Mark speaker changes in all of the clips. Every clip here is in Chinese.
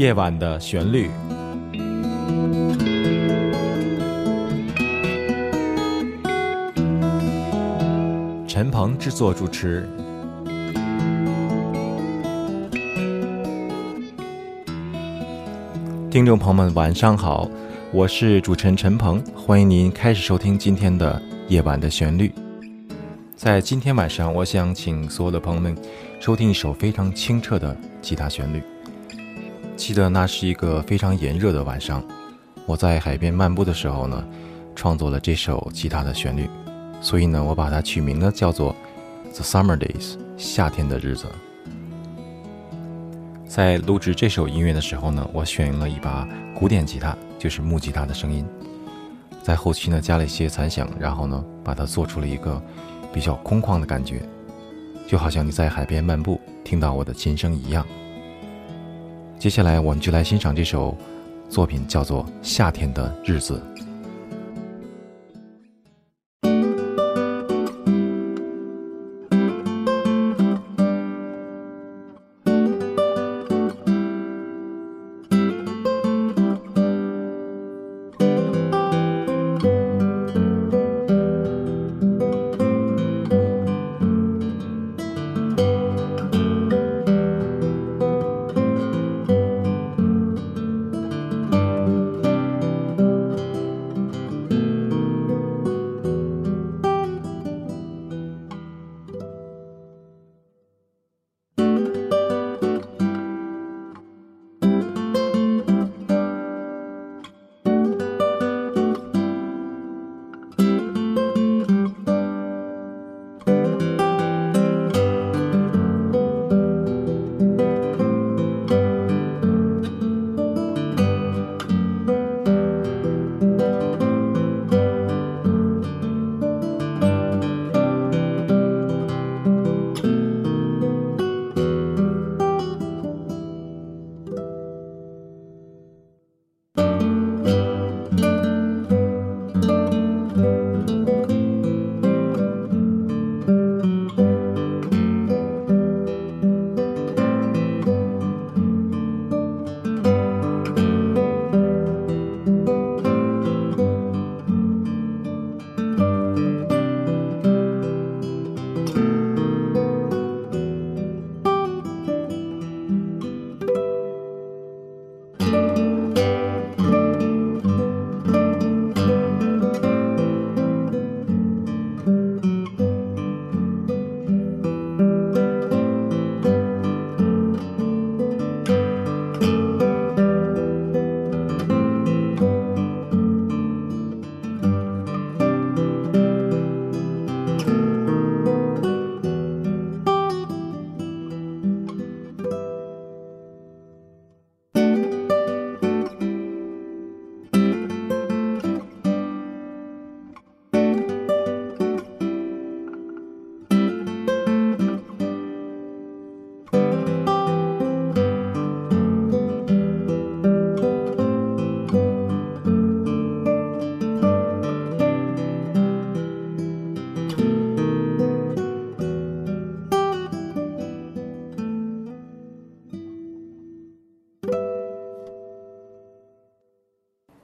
Speaker 1: 夜晚的旋律。陈鹏制作主持。听众朋友们，晚上好，我是主持人陈鹏，欢迎您开始收听今天的夜晚的旋律。在今天晚上，我想请所有的朋友们收听一首非常清澈的吉他旋律。记得那是一个非常炎热的晚上，我在海边漫步的时候呢，创作了这首吉他的旋律，所以呢，我把它取名呢叫做《The Summer Days》夏天的日子。在录制这首音乐的时候呢，我选用了一把古典吉他，就是木吉他的声音，在后期呢加了一些残响，然后呢把它做出了一个比较空旷的感觉，就好像你在海边漫步听到我的琴声一样。接下来，我们就来欣赏这首作品，叫做《夏天的日子》。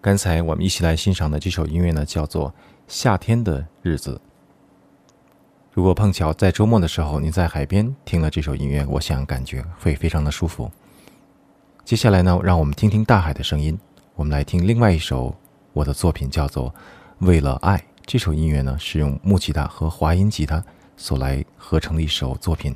Speaker 1: 刚才我们一起来欣赏的这首音乐呢，叫做《夏天的日子》。如果碰巧在周末的时候你在海边听了这首音乐，我想感觉会非常的舒服。接下来呢，让我们听听大海的声音。我们来听另外一首我的作品，叫做《为了爱》。这首音乐呢，是用木吉他和华音吉他所来合成的一首作品。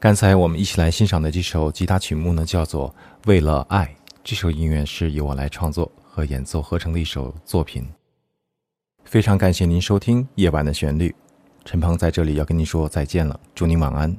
Speaker 1: 刚才我们一起来欣赏的这首吉他曲目呢，叫做《为了爱》。这首音乐是由我来创作和演奏合成的一首作品。非常感谢您收听《夜晚的旋律》，陈鹏在这里要跟您说再见了，祝您晚安。